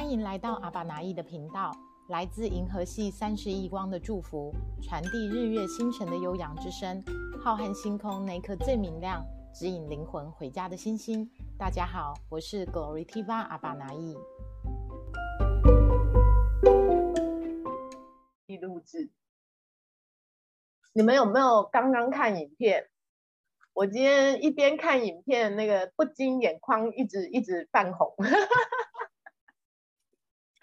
欢迎来到阿巴拿意的频道，来自银河系三十亿光的祝福，传递日月星辰的悠扬之声。浩瀚星空那颗最明亮，指引灵魂回家的星星。大家好，我是 Glory Tva 阿巴拿意。录制，你们有没有刚刚看影片？我今天一边看影片，那个不禁眼眶一直一直泛红，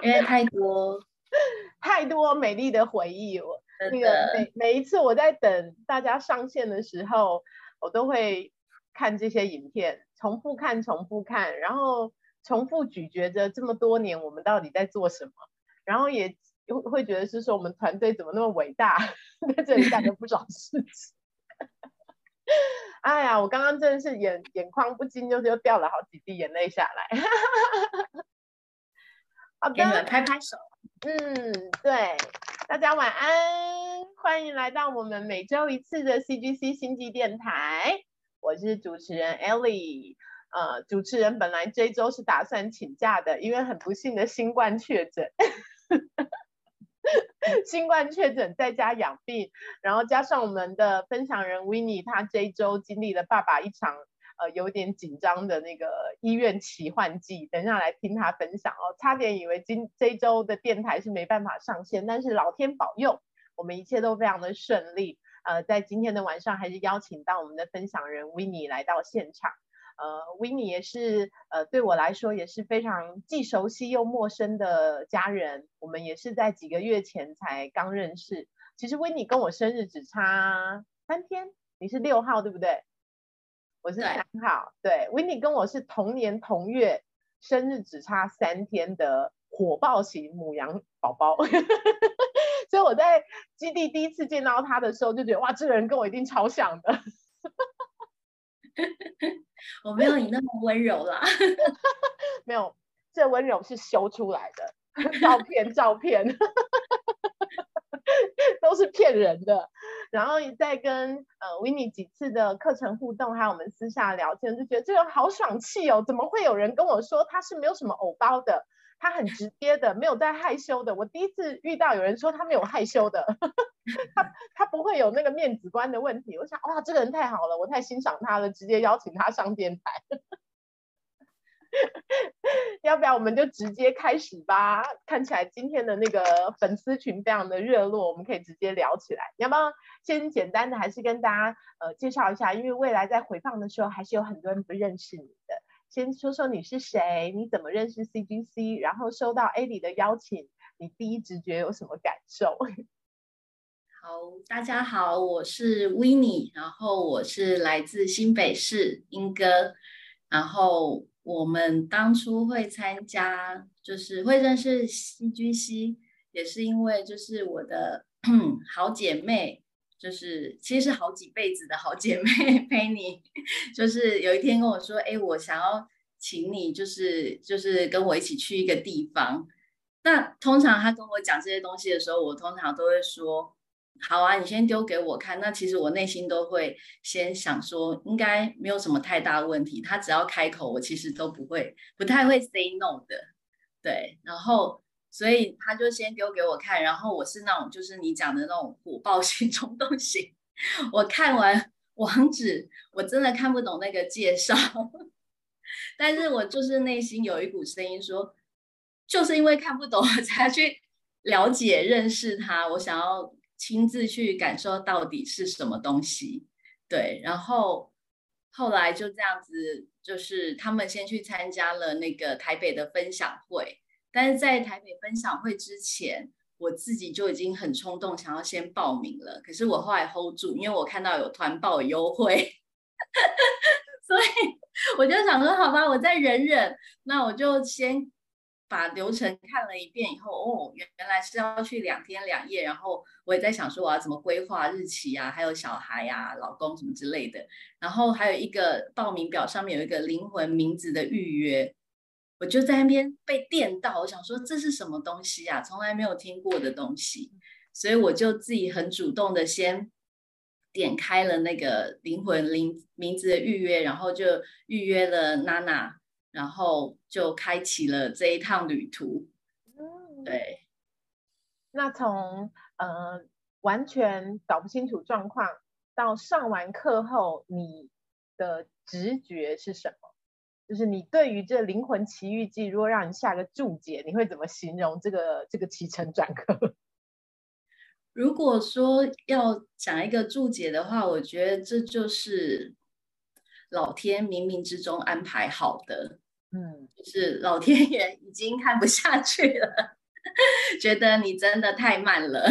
因为太多 太多美丽的回忆。我那个每每一次我在等大家上线的时候，我都会看这些影片，重复看，重复看，然后重复咀嚼着这么多年我们到底在做什么，然后也会会觉得是说我们团队怎么那么伟大，在这里干了不少事情。哎呀，我刚刚真的是眼眼眶不禁就就掉了好几滴眼泪下来。好给你们拍拍手。嗯，对，大家晚安，欢迎来到我们每周一次的 CGC 星际电台。我是主持人 Ellie。呃，主持人本来这周是打算请假的，因为很不幸的新冠确诊。新冠确诊在家养病，然后加上我们的分享人 w i n n e 他这一周经历了爸爸一场呃有点紧张的那个医院奇幻记，等一下来听他分享哦。差点以为今这一周的电台是没办法上线，但是老天保佑，我们一切都非常的顺利。呃，在今天的晚上还是邀请到我们的分享人 w i n n i e 来到现场。呃 w i n n i e 也是呃对我来说也是非常既熟悉又陌生的家人。我们也是在几个月前才刚认识。其实 w i n n i e 跟我生日只差三天，你是六号对不对？我是三号。对 w i n n e 跟我是同年同月，生日只差三天的火爆型母羊宝宝。所以我在基地第一次见到他的时候，就觉得哇，这个人跟我一定超像的。我没有你那么温柔啦，没有，这温柔是修出来的，照片照片 都是骗人的。然后在跟呃 w i n n e 几次的课程互动，还有我们私下聊天，就觉得这人好爽气哦，怎么会有人跟我说他是没有什么偶包的？他很直接的，没有在害羞的。我第一次遇到有人说他没有害羞的，他他不会有那个面子观的问题。我想，哇，这个人太好了，我太欣赏他了，直接邀请他上电台。要不要我们就直接开始吧？看起来今天的那个粉丝群非常的热络，我们可以直接聊起来。要不要先简单的还是跟大家呃介绍一下？因为未来在回放的时候，还是有很多人不认识你的。先说说你是谁，你怎么认识 CGC，然后收到 a d 的邀请，你第一直觉有什么感受？好，大家好，我是 w i n n i e 然后我是来自新北市英歌，然后我们当初会参加，就是会认识 CGC，也是因为就是我的 好姐妹。就是其实是好几辈子的好姐妹 陪你，就是有一天跟我说，哎，我想要请你，就是就是跟我一起去一个地方。那通常他跟我讲这些东西的时候，我通常都会说，好啊，你先丢给我看。那其实我内心都会先想说，应该没有什么太大问题。他只要开口，我其实都不会不太会 say no 的。对，然后。所以他就先丢给我看，然后我是那种就是你讲的那种火爆型冲动型。我看完网址，我真的看不懂那个介绍，但是我就是内心有一股声音说，就是因为看不懂我才去了解认识他，我想要亲自去感受到底是什么东西。对，然后后来就这样子，就是他们先去参加了那个台北的分享会。但是在台北分享会之前，我自己就已经很冲动，想要先报名了。可是我后来 hold 住，因为我看到有团报优惠，所以我就想说，好吧，我再忍忍。那我就先把流程看了一遍以后，哦，原原来是要去两天两夜。然后我也在想说，我要怎么规划日期啊，还有小孩呀、老公什么之类的。然后还有一个报名表上面有一个灵魂名字的预约。我就在那边被电到，我想说这是什么东西啊？从来没有听过的东西，所以我就自己很主动的先点开了那个灵魂灵名字的预约，然后就预约了娜娜，然后就开启了这一趟旅途。嗯，对，那从呃完全搞不清楚状况到上完课后，你的直觉是什么？就是你对于这《灵魂奇遇记》，如果让你下个注解，你会怎么形容这个这个起承转合？如果说要讲一个注解的话，我觉得这就是老天冥冥之中安排好的。嗯，就是老天爷 已经看不下去了，觉得你真的太慢了。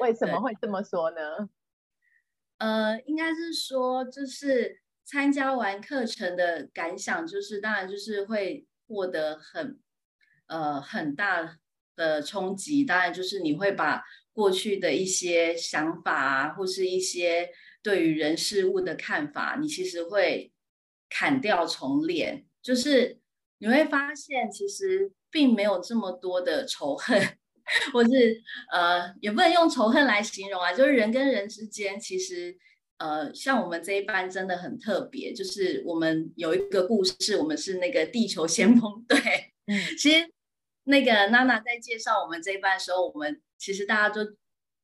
为什么会这么说呢？呃，应该是说，就是参加完课程的感想，就是当然就是会获得很呃很大的冲击。当然就是你会把过去的一些想法啊，或是一些对于人事物的看法，你其实会砍掉重练。就是你会发现，其实并没有这么多的仇恨。或是呃，也不能用仇恨来形容啊，就是人跟人之间，其实呃，像我们这一班真的很特别，就是我们有一个故事，我们是那个地球先锋队。嗯，其实那个娜娜在介绍我们这一班的时候，我们其实大家都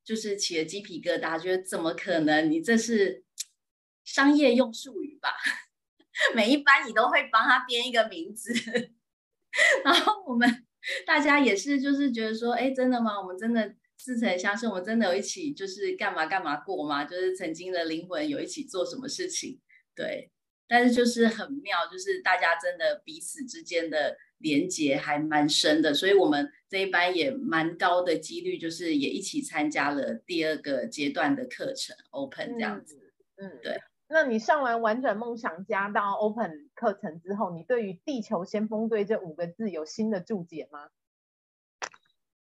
就是起了鸡皮疙瘩，觉得怎么可能？你这是商业用术语吧？每一班你都会帮他编一个名字，然后我们。大家也是，就是觉得说，哎，真的吗？我们真的似曾相识，我们真的有一起就是干嘛干嘛过吗？就是曾经的灵魂有一起做什么事情？对，但是就是很妙，就是大家真的彼此之间的连接还蛮深的，所以我们这一班也蛮高的几率，就是也一起参加了第二个阶段的课程，Open 这样子。嗯，对。那你上完玩转梦想家到 Open 课程之后，你对于“地球先锋队”这五个字有新的注解吗？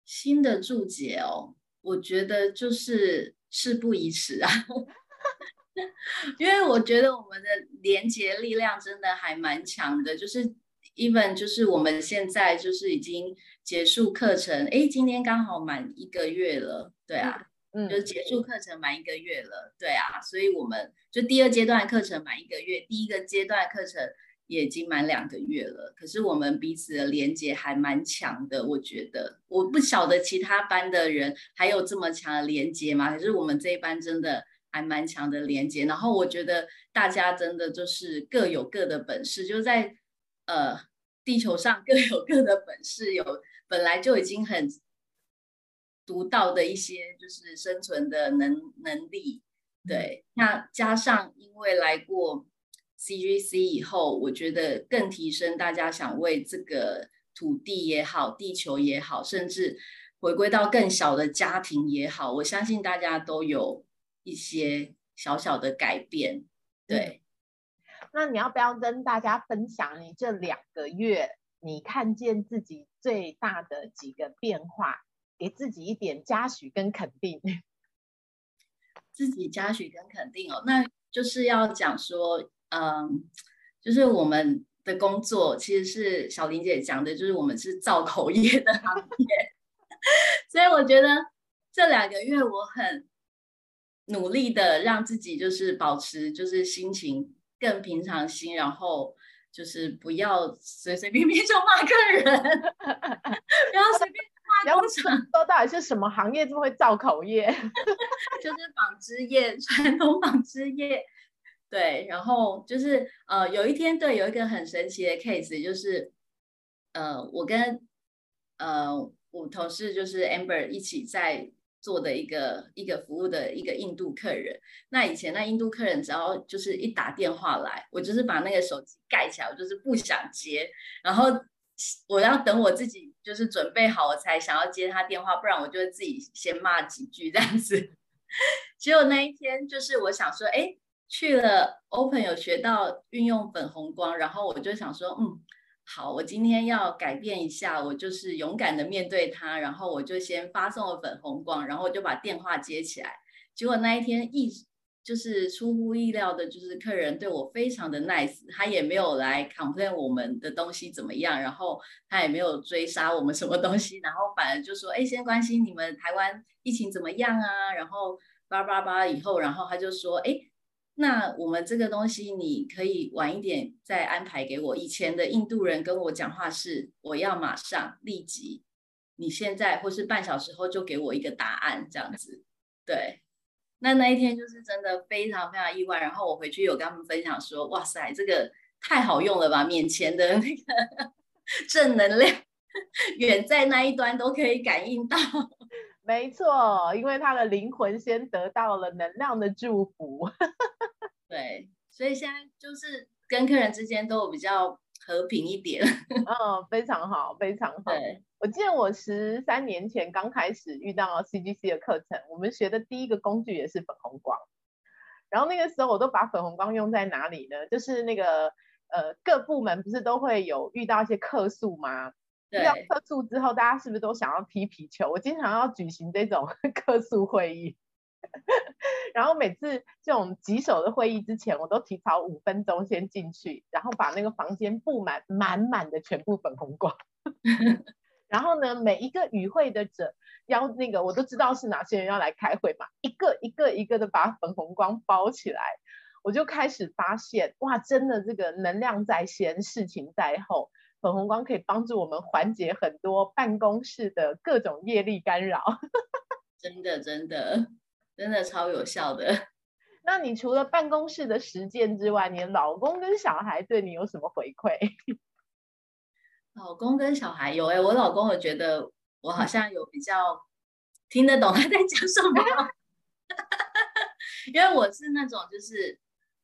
新的注解哦，我觉得就是事不宜迟啊，因为我觉得我们的连接力量真的还蛮强的，就是 even 就是我们现在就是已经结束课程，哎，今天刚好满一个月了，对啊。嗯，就结束课程满一个月了，对啊，所以我们就第二阶段课程满一个月，第一个阶段课程也已经满两个月了。可是我们彼此的连接还蛮强的，我觉得我不晓得其他班的人还有这么强的连接吗？可是我们这一班真的还蛮强的连接。然后我觉得大家真的就是各有各的本事，就在呃地球上各有各的本事，有本来就已经很。独到的一些就是生存的能能力，对，那加上因为来过 CGC 以后，我觉得更提升大家想为这个土地也好，地球也好，甚至回归到更小的家庭也好，我相信大家都有一些小小的改变。对，那你要不要跟大家分享你这两个月你看见自己最大的几个变化？给自己一点嘉许跟肯定，自己嘉许跟肯定哦，那就是要讲说，嗯，就是我们的工作其实是小林姐讲的，就是我们是造口业的行业，所以我觉得这两个月我很努力的让自己就是保持就是心情更平常心，然后就是不要随随便便就骂客人，不要随便。工厂都到底是什么行业这么会造口业？就是纺织业，传统纺织业。对，然后就是呃，有一天对，有一个很神奇的 case，就是呃，我跟呃我同事就是 Amber 一起在做的一个一个服务的一个印度客人。那以前那印度客人只要就是一打电话来，我就是把那个手机盖起来，我就是不想接，然后。我要等我自己就是准备好，我才想要接他电话，不然我就会自己先骂几句这样子。结果那一天就是我想说，哎，去了 Open 有学到运用粉红光，然后我就想说，嗯，好，我今天要改变一下，我就是勇敢的面对他，然后我就先发送了粉红光，然后我就把电话接起来。结果那一天一。就是出乎意料的，就是客人对我非常的 nice，他也没有来 complain 我们的东西怎么样，然后他也没有追杀我们什么东西，然后反而就说，哎，先关心你们台湾疫情怎么样啊，然后叭叭叭以后，然后他就说，哎，那我们这个东西你可以晚一点再安排给我。以前的印度人跟我讲话是我要马上立即，你现在或是半小时后就给我一个答案这样子。对，那那一天就是真的非常非常意外。然后我回去有跟他们分享说，哇塞，这个太好用了吧！面前的那个 正能量，远在那一端都可以感应到。没错，因为他的灵魂先得到了能量的祝福。对，所以现在就是跟客人之间都有比较和平一点。嗯，非常好，非常好。对，我记得我十三年前刚开始遇到 CGC 的课程，我们学的第一个工具也是粉红光。然后那个时候我都把粉红光用在哪里呢？就是那个呃，各部门不是都会有遇到一些客诉吗？遇到客诉之后，大家是不是都想要踢皮球？我经常要举行这种 客诉会议，然后每次这种棘手的会议之前，我都提早五分钟先进去，然后把那个房间布满满满的全部粉红光。然后呢，每一个与会的者要那个，我都知道是哪些人要来开会嘛，一个一个一个的把粉红光包起来，我就开始发现，哇，真的这个能量在先，事情在后。粉红光可以帮助我们缓解很多办公室的各种业力干扰，真的真的真的超有效的。那你除了办公室的实践之外，你的老公跟小孩对你有什么回馈？老公跟小孩有哎，我老公我觉得我好像有比较听得懂他在讲什么，因为我是那种就是。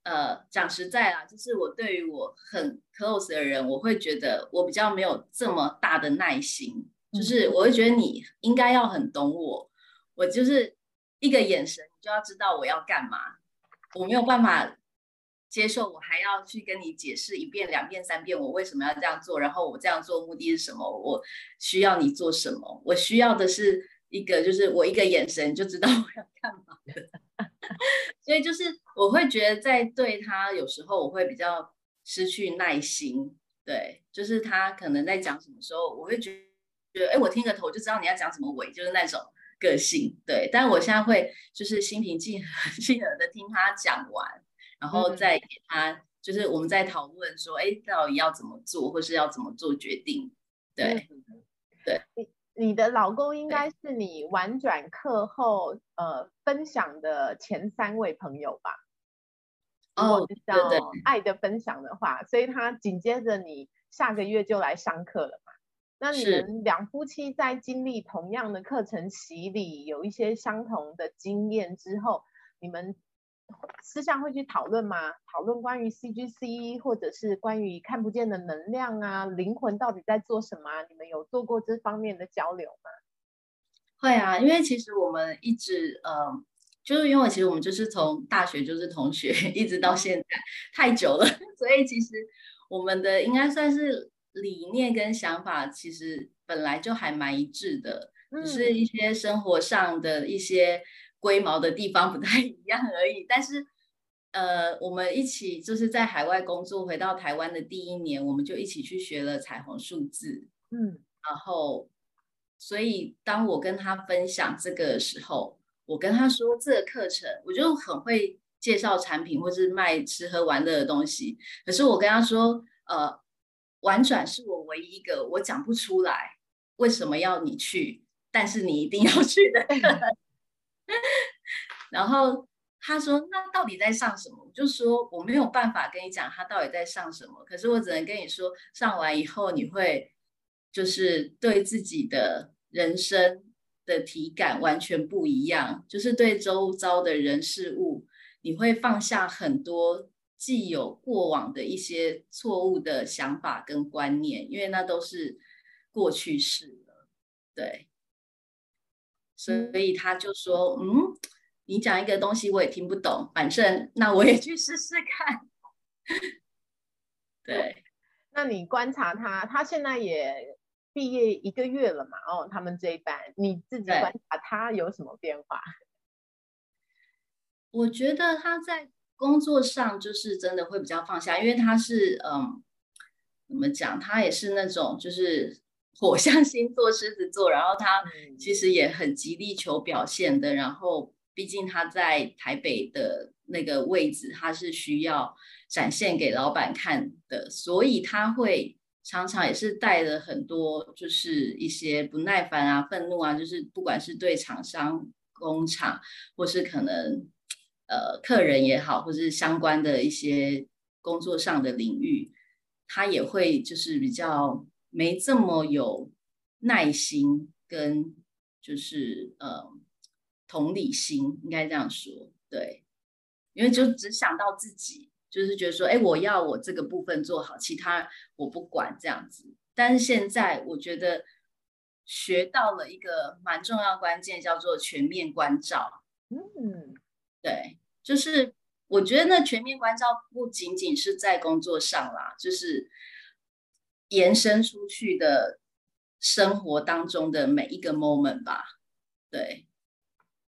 呃，讲实在啦，就是我对于我很 close 的人，我会觉得我比较没有这么大的耐心，就是我会觉得你应该要很懂我，我就是一个眼神，你就要知道我要干嘛，我没有办法接受，我还要去跟你解释一遍、两遍、三遍，我为什么要这样做，然后我这样做目的是什么，我需要你做什么，我需要的是一个，就是我一个眼神就知道我要干嘛的。所以就是我会觉得在对他有时候我会比较失去耐心，对，就是他可能在讲什么时候，我会觉得，觉得哎，我听个头就知道你要讲什么尾，就是那种个性，对。但我现在会就是心平气和 气和的听他讲完，然后再给他，就是我们在讨论说，哎，到底要怎么做，或是要怎么做决定，对，对。你的老公应该是你婉转课后呃分享的前三位朋友吧？哦，叫爱的分享的话，所以他紧接着你下个月就来上课了嘛？那你们两夫妻在经历同样的课程洗礼，有一些相同的经验之后，你们。私下会去讨论吗？讨论关于 CGC 或者是关于看不见的能量啊，灵魂到底在做什么？你们有做过这方面的交流吗？会啊，因为其实我们一直呃，就是因为其实我们就是从大学就是同学，一直到现在太久了，所以其实我们的应该算是理念跟想法，其实本来就还蛮一致的，只是一些生活上的一些。龟毛的地方不太一样而已，但是，呃，我们一起就是在海外工作，回到台湾的第一年，我们就一起去学了彩虹数字，嗯，然后，所以当我跟他分享这个时候，我跟他说这个课程，我就很会介绍产品或是卖吃喝玩乐的东西，可是我跟他说，呃，婉转是我唯一一个我讲不出来为什么要你去，但是你一定要去的。然后他说：“那到底在上什么？”我就说：“我没有办法跟你讲他到底在上什么，可是我只能跟你说，上完以后你会就是对自己的人生的体感完全不一样，就是对周遭的人事物，你会放下很多既有过往的一些错误的想法跟观念，因为那都是过去式了。”对。所以他就说：“嗯，你讲一个东西我也听不懂，反正那我也去试试看。”对，那你观察他，他现在也毕业一个月了嘛？哦，他们这一班，你自己观察他有什么变化？我觉得他在工作上就是真的会比较放下，因为他是嗯，怎么讲？他也是那种就是。火象星座狮子座，然后他其实也很极力求表现的。然后，毕竟他在台北的那个位置，他是需要展现给老板看的，所以他会常常也是带了很多，就是一些不耐烦啊、愤怒啊，就是不管是对厂商、工厂，或是可能呃客人也好，或是相关的一些工作上的领域，他也会就是比较没这么有耐心跟就是呃同理心，应该这样说，对。因为就只想到自己，就是觉得说，哎，我要我这个部分做好，其他我不管这样子。但是现在我觉得学到了一个蛮重要关键，叫做全面关照。嗯，对，就是我觉得那全面关照不仅仅是在工作上啦，就是延伸出去的生活当中的每一个 moment 吧。对，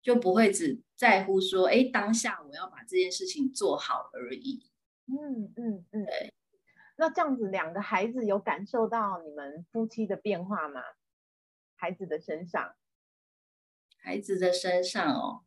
就不会只。在乎说，哎，当下我要把这件事情做好而已。嗯嗯嗯，对。那这样子，两个孩子有感受到你们夫妻的变化吗？孩子的身上，孩子的身上哦，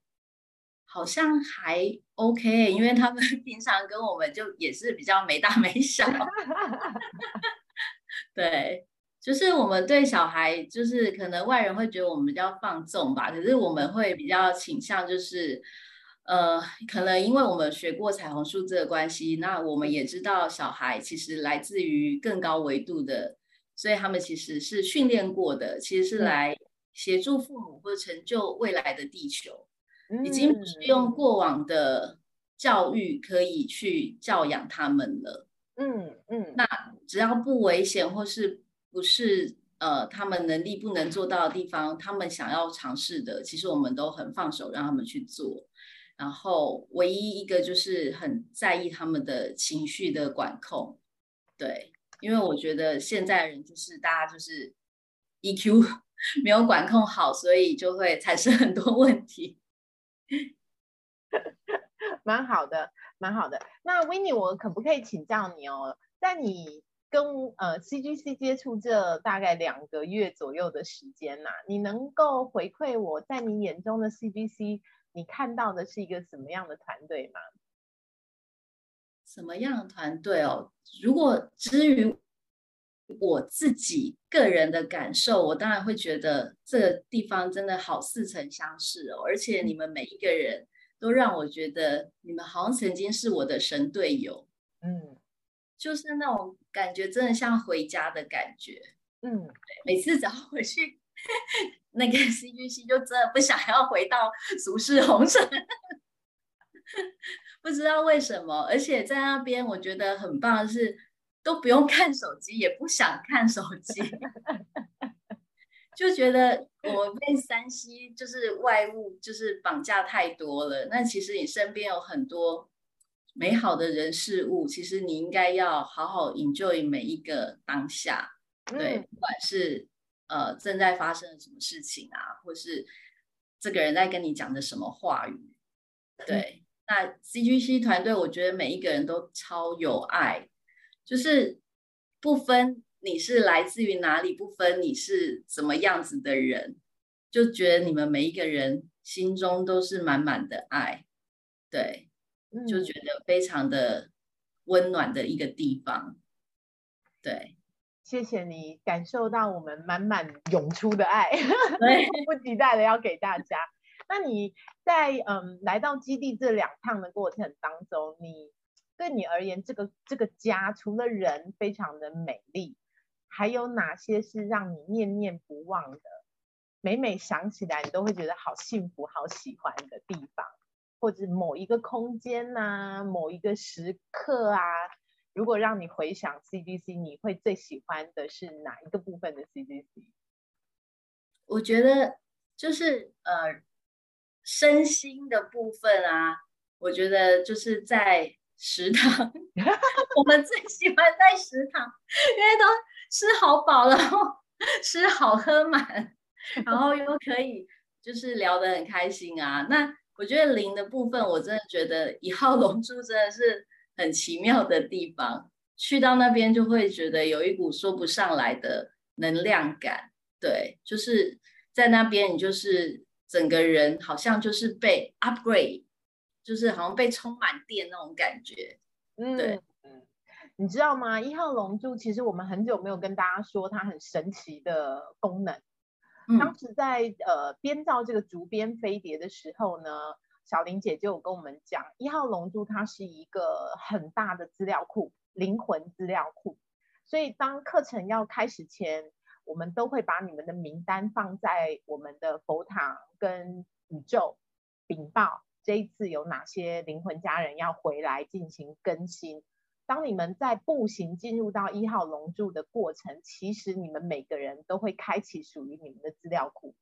好像还 OK，因为他们 平常跟我们就也是比较没大没小。对。就是我们对小孩，就是可能外人会觉得我们比较放纵吧，可是我们会比较倾向，就是，呃，可能因为我们学过彩虹数字的关系，那我们也知道小孩其实来自于更高维度的，所以他们其实是训练过的，其实是来协助父母或者成就未来的地球，已经不是用过往的教育可以去教养他们了。嗯嗯，那只要不危险或是。不是呃，他们能力不能做到的地方，他们想要尝试的，其实我们都很放手让他们去做。然后唯一一个就是很在意他们的情绪的管控，对，因为我觉得现在人就是大家就是 EQ 没有管控好，所以就会产生很多问题。蛮好的，蛮好的。那 Winnie，我可不可以请教你哦，在你。跟呃 CGC 接触这大概两个月左右的时间呐，你能够回馈我在你眼中的 CGC，你看到的是一个什么样的团队吗？什么样的团队哦？如果至于我自己个人的感受，我当然会觉得这个地方真的好似曾相识哦，而且你们每一个人都让我觉得你们好像曾经是我的神队友，嗯。就是那种感觉，真的像回家的感觉。嗯，每次只要回去 那个 CGC，就真的不想要回到俗世红尘。不知道为什么，而且在那边我觉得很棒的是，都不用看手机，也不想看手机，就觉得我被山西就是外物就是绑架太多了。那其实你身边有很多。美好的人事物，其实你应该要好好 enjoy 每一个当下。对，不管是呃正在发生什么事情啊，或是这个人在跟你讲的什么话语。对，那 CGC 团队，我觉得每一个人都超有爱，就是不分你是来自于哪里，不分你是怎么样子的人，就觉得你们每一个人心中都是满满的爱。对。就觉得非常的温暖的一个地方，对，谢谢你感受到我们满满涌出的爱，迫不及待的要给大家。那你在嗯来到基地这两趟的过程当中，你对你而言，这个这个家除了人非常的美丽，还有哪些是让你念念不忘的？每每想起来，你都会觉得好幸福、好喜欢的地方。或者某一个空间呐，某一个时刻啊，如果让你回想 C D C，你会最喜欢的是哪一个部分的 C D C？我觉得就是呃身心的部分啊，我觉得就是在食堂，我们最喜欢在食堂，因为都吃好饱，然后吃好喝满，然后又可以就是聊得很开心啊，那。我觉得零的部分，我真的觉得一号龙珠真的是很奇妙的地方。去到那边就会觉得有一股说不上来的能量感，对，就是在那边你就是整个人好像就是被 upgrade，就是好像被充满电那种感觉。嗯，对嗯，你知道吗？一号龙珠其实我们很久没有跟大家说它很神奇的功能。当嗯时在呃编造这个竹编飞碟的时候呢，小林姐就有跟我们讲，一号龙珠它是一个很大的资料库，灵魂资料库。所以当课程要开始前，我们都会把你们的名单放在我们的佛堂跟宇宙禀报，这一次有哪些灵魂家人要回来进行更新。当你们在步行进入到一号龙柱的过程，其实你们每个人都会开启属于你们的资料库，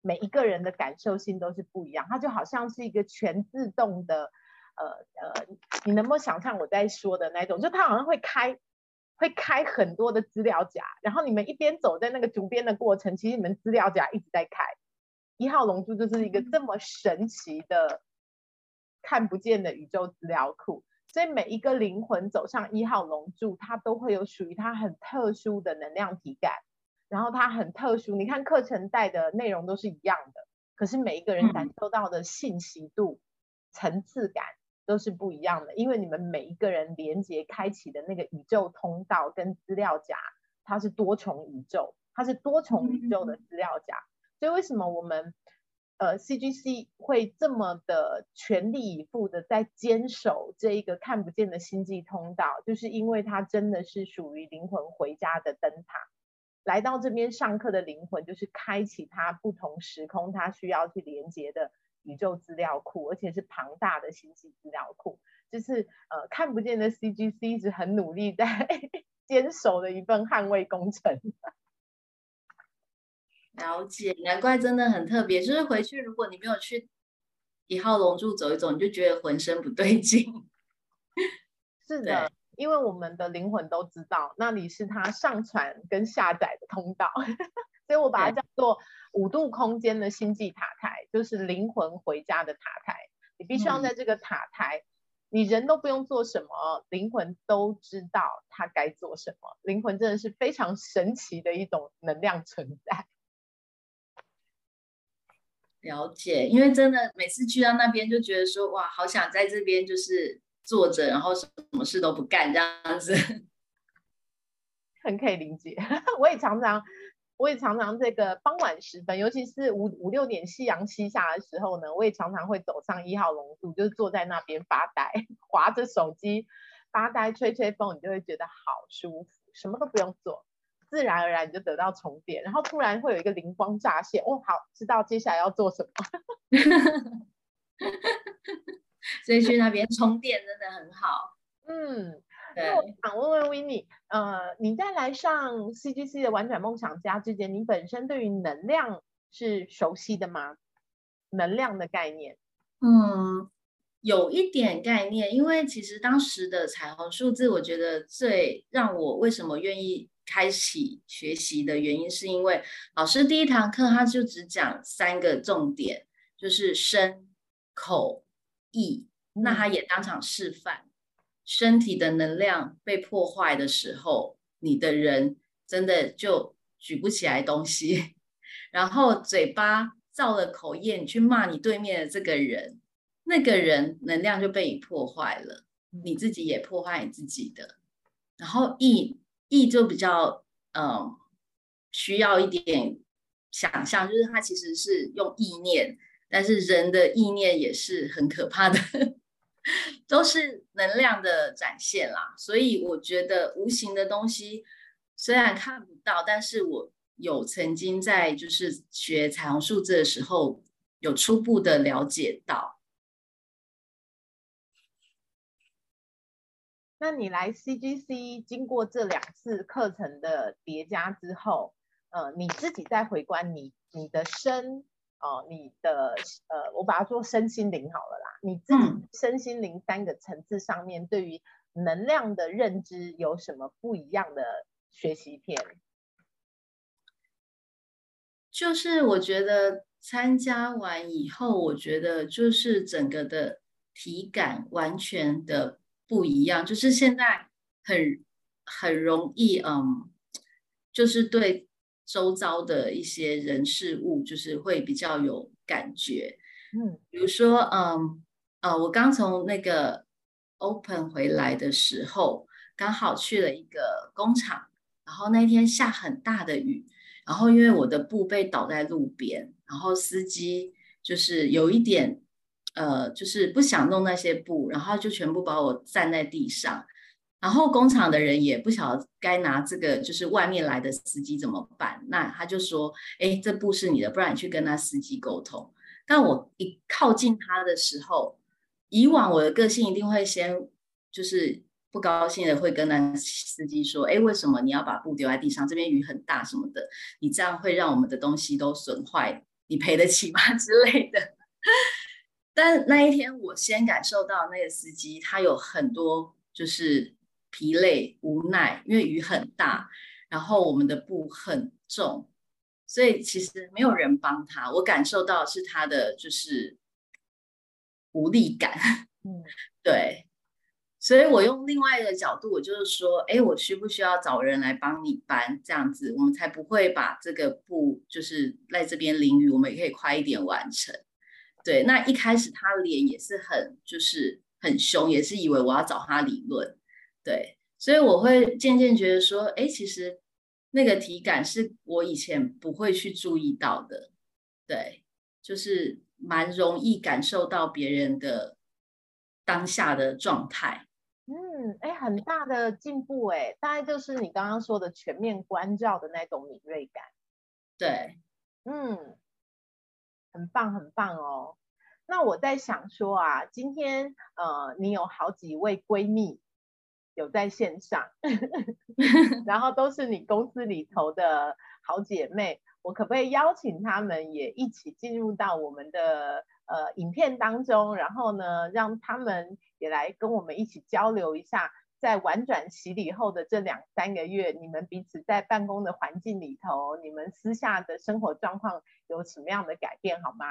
每一个人的感受性都是不一样，它就好像是一个全自动的，呃呃，你能不能想象我在说的那种？就它好像会开，会开很多的资料夹，然后你们一边走在那个竹编的过程，其实你们资料夹一直在开。一号龙珠就是一个这么神奇的看不见的宇宙资料库。所以每一个灵魂走上一号龙柱，它都会有属于它很特殊的能量体感，然后它很特殊。你看课程带的内容都是一样的，可是每一个人感受到的信息度、层次感都是不一样的，因为你们每一个人连接开启的那个宇宙通道跟资料夹，它是多重宇宙，它是多重宇宙的资料夹。所以为什么我们呃，CGC 会这么的全力以赴的在坚守这一个看不见的星际通道，就是因为它真的是属于灵魂回家的灯塔。来到这边上课的灵魂，就是开启它不同时空它需要去连接的宇宙资料库，而且是庞大的星际资料库。就是呃，看不见的 CGC 一直很努力在 坚守的一份捍卫工程。了解，难怪真的很特别。就是回去，如果你没有去一号龙柱走一走，你就觉得浑身不对劲。是的，因为我们的灵魂都知道那里是它上传跟下载的通道，所以我把它叫做五度空间的星际塔台，就是灵魂回家的塔台。你必须要在这个塔台，你人都不用做什么，灵魂都知道它该做什么。灵魂真的是非常神奇的一种能量存在。了解，因为真的每次去到那边就觉得说，哇，好想在这边就是坐着，然后什么事都不干这样子。很可以理解，我也常常，我也常常这个傍晚时分，尤其是五五六点夕阳西下的时候呢，我也常常会走上一号龙柱，就是坐在那边发呆，划着手机发呆，吹吹风，你就会觉得好舒服，什么都不用做。自然而然你就得到充电，然后突然会有一个灵光乍现，哦，好，知道接下来要做什么。所以去那边充电真的很好。嗯，对那我想问问 w i n n i 呃，你在来上 CGC 的玩转梦想家之前，你本身对于能量是熟悉的吗？能量的概念？嗯，有一点概念，因为其实当时的彩虹数字，我觉得最让我为什么愿意开启学习的原因，是因为老师第一堂课他就只讲三个重点，就是身、口、意，那他也当场示范，身体的能量被破坏的时候，你的人真的就举不起来东西，然后嘴巴造了口业，你去骂你对面的这个人。那个人能量就被你破坏了，你自己也破坏你自己的。然后意意就比较嗯需要一点想象，就是它其实是用意念，但是人的意念也是很可怕的，都是能量的展现啦。所以我觉得无形的东西虽然看不到，但是我有曾经在就是学彩虹数字的时候，有初步的了解到。那你来 CGC 经过这两次课程的叠加之后，呃，你自己再回观你你的身，哦、你的呃，我把它做身心灵好了啦，你自己身心灵三个层次上面对于能量的认知有什么不一样的学习片？就是我觉得参加完以后，我觉得就是整个的体感完全的不一样，就是现在很很容易，嗯，就是对周遭的一些人事物，就是会比较有感觉。嗯比如说，嗯呃，我刚从那个 Open 回来的时候，刚好去了一个工厂，然后那天下很大的雨，然后因为我的布被倒在路边，然后司机就是有一点，呃，就是不想弄那些布，然后就全部把我站在地上。然后工厂的人也不晓得该拿这个，就是外面来的司机怎么办？那他就说：“哎，这布是你的，不然你去跟他司机沟通。”但我一靠近他的时候，以往我的个性一定会先就是不高兴的，会跟那司机说：“哎，为什么你要把布丢在地上？这边雨很大什么的，你这样会让我们的东西都损坏，你赔得起吗？” 之类的。但那一天我先感受到那个司机他有很多就是。疲累、无奈，因为雨很大，然后我们的布很重，所以其实没有人帮他。我感受到是他的就是无力感，嗯，对。所以我用另外一个角度，我就是说，哎，我需不需要找人来帮你搬？这样子我们才不会把这个布就是在这边淋雨，我们也可以快一点完成。对，那一开始他脸也是很就是很凶，也是以为我要找他理论。对，所以我会渐渐觉得说，哎，其实那个体感是我以前不会去注意到的，对，就是蛮容易感受到别人的当下的状态。嗯，哎，很大的进步，哎，大概就是你刚刚说的全面关照的那种敏锐感。对，嗯，很棒，很棒哦。那我在想说啊，今天呃，你有好几位闺蜜。有在线上，然后都是你公司里头的好姐妹，我可不可以邀请她们也一起进入到我们的呃影片当中，然后呢，让他们也来跟我们一起交流一下，在婉转洗礼后的这两三个月，你们彼此在办公的环境里头，你们私下的生活状况有什么样的改变，好吗？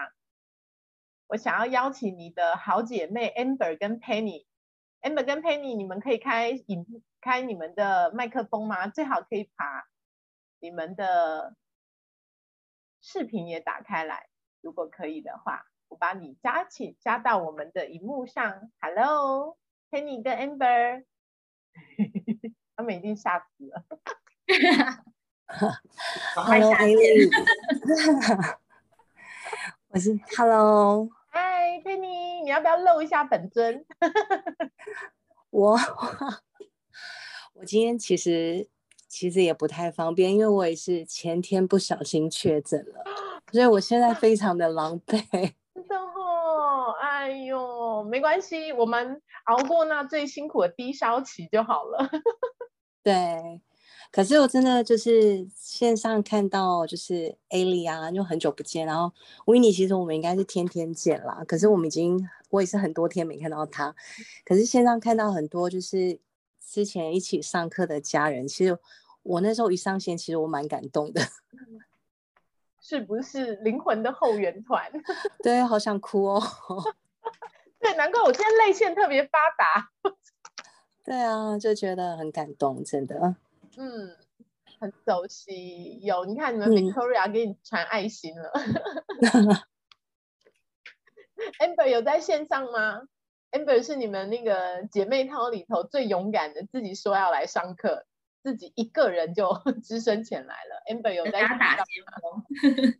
我想要邀请你的好姐妹 Amber 跟 Penny。Amber 跟 Penny，你们可以开影开你们的麦克风吗？最好可以把你们的视频也打开来，如果可以的话，我把你加起加到我们的荧幕上。Hello，Penny 跟 Amber，他们已经吓死了。Hello，我是 Hello。嗨，Penny，你要不要露一下本尊？我我今天其实其实也不太方便，因为我也是前天不小心确诊了，所以我现在非常的狼狈。真的哦，哎呦，没关系，我们熬过那最辛苦的低烧期就好了。对。可是我真的就是线上看到就是 A 莉啊，就很久不见。然后 w i n n 其实我们应该是天天见啦。可是我们已经我也是很多天没看到他。可是线上看到很多就是之前一起上课的家人，其实我那时候一上线，其实我蛮感动的。是不是灵魂的后援团？对，好想哭哦。对，难怪我今天泪腺特别发达。对啊，就觉得很感动，真的。嗯，很熟悉。有，你看你们 Victoria 给你传爱心了。Amber 有在线上吗？Amber 是你们那个姐妹淘里头最勇敢的，自己说要来上课，自己一个人就 只身前来了。Amber 有在打先锋。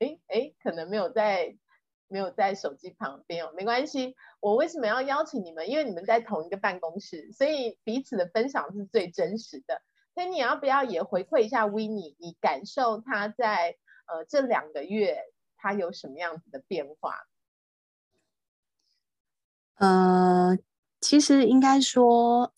哎哎，可能没有在。没有在手机旁边哦，没关系。我为什么要邀请你们？因为你们在同一个办公室，所以彼此的分享是最真实的。所以你要不要也回馈一下 w i n n e 你感受他在呃这两个月他有什么样子的变化？呃，其实应该说，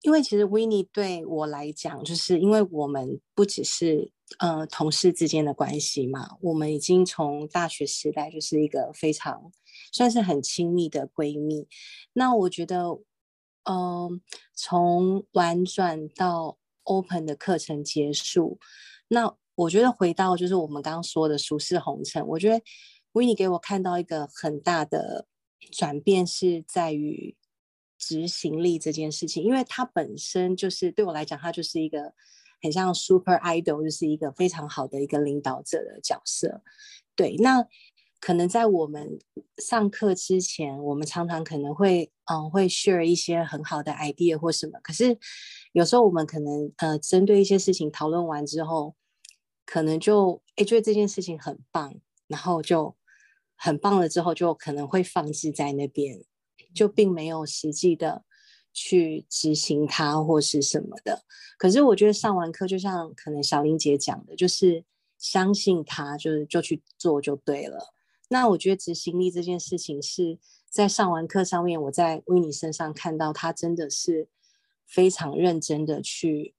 因为其实 w i n n e 对我来讲，就是因为我们不只是。呃，同事之间的关系嘛，我们已经从大学时代就是一个非常算是很亲密的闺蜜。那我觉得，嗯，从婉转到 open 的课程结束，那我觉得回到就是我们刚刚说的俗世红尘，我觉得维尼给我看到一个很大的转变是在于执行力这件事情，因为它本身就是对我来讲，它就是一个。很像 super idol，就是一个非常好的一个领导者的角色。对，那可能在我们上课之前，我们常常可能会嗯会 share 一些很好的 idea 或什么，可是有时候我们可能呃针对一些事情讨论完之后，可能就哎觉得这件事情很棒，然后就很棒了之后，就可能会放置在那边，就并没有实际的去执行它或是什么的。可是我觉得上完课，就像可能小玲姐讲的，就是相信他，就是就去做就对了。那我觉得执行力这件事情是在上完课上面，我在维尼身上看到他真的是非常认真的去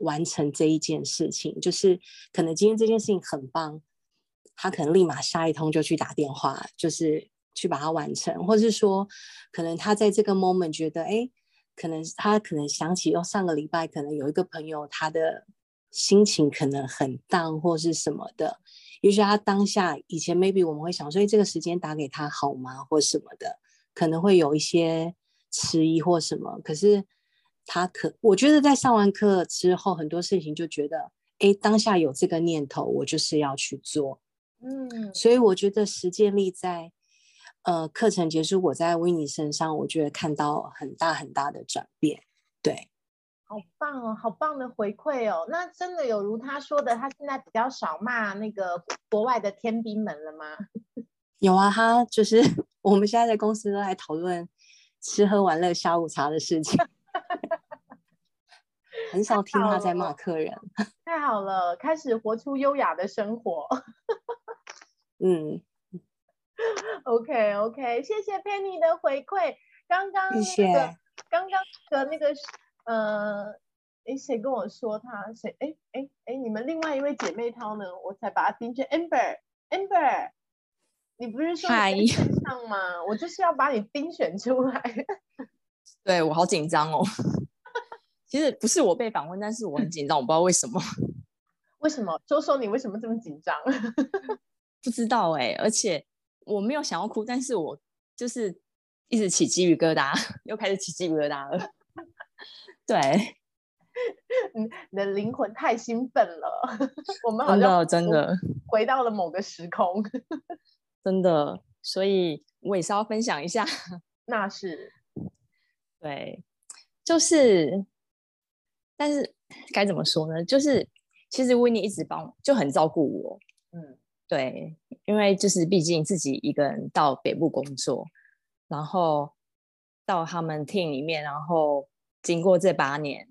完成这一件事情。就是可能今天这件事情很棒，他可能立马下一通就去打电话，就是去把它完成，或是说，可能他在这个 moment 觉得，哎，可能他可能想起，哦，上个礼拜可能有一个朋友，他的心情可能很 down 或是什么的。也许他当下以前 maybe 我们会想，所以这个时间打给他好吗，或什么的，可能会有一些迟疑或什么。可是他可，我觉得在上完课之后，很多事情就觉得，哎，当下有这个念头，我就是要去做。嗯，所以我觉得实践力在呃课程结束，我在维尼身上，我觉得看到很大很大的转变。对。好棒哦，好棒的回馈哦！那真的有如他说的，他现在比较少骂那个国外的天兵们了吗？有啊，他就是 我们现在在公司都在讨论吃喝玩乐下午茶的事情，很少听他在骂客人。太好了，开始活出优雅的生活。嗯 OK OK，谢谢 Penny 的回馈。刚刚谢谢。刚刚的那个。呃，哎，谁跟我说他谁？哎哎哎，你们另外一位姐妹涛呢？我才把她盯着。Amber，Amber，你不是说你选上吗？我就是要把你盯选出来。对我好紧张哦。其实不是我被访问，但是我很紧张，我不知道为什么。为什么？说说你为什么这么紧张？不知道哎，而且我没有想要哭，但是我就是一直起鸡皮疙瘩，又开始起鸡皮疙瘩了。对，你你的灵魂太兴奋了，我们好像真的回到了某个时空，真的，所以我也是要分享一下。那是，对，就是，但是该怎么说呢？就是其实维尼一直帮，就很照顾我。嗯，对，因为就是毕竟自己一个人到北部工作，然后到他们 team 里面，然后。经过这八年，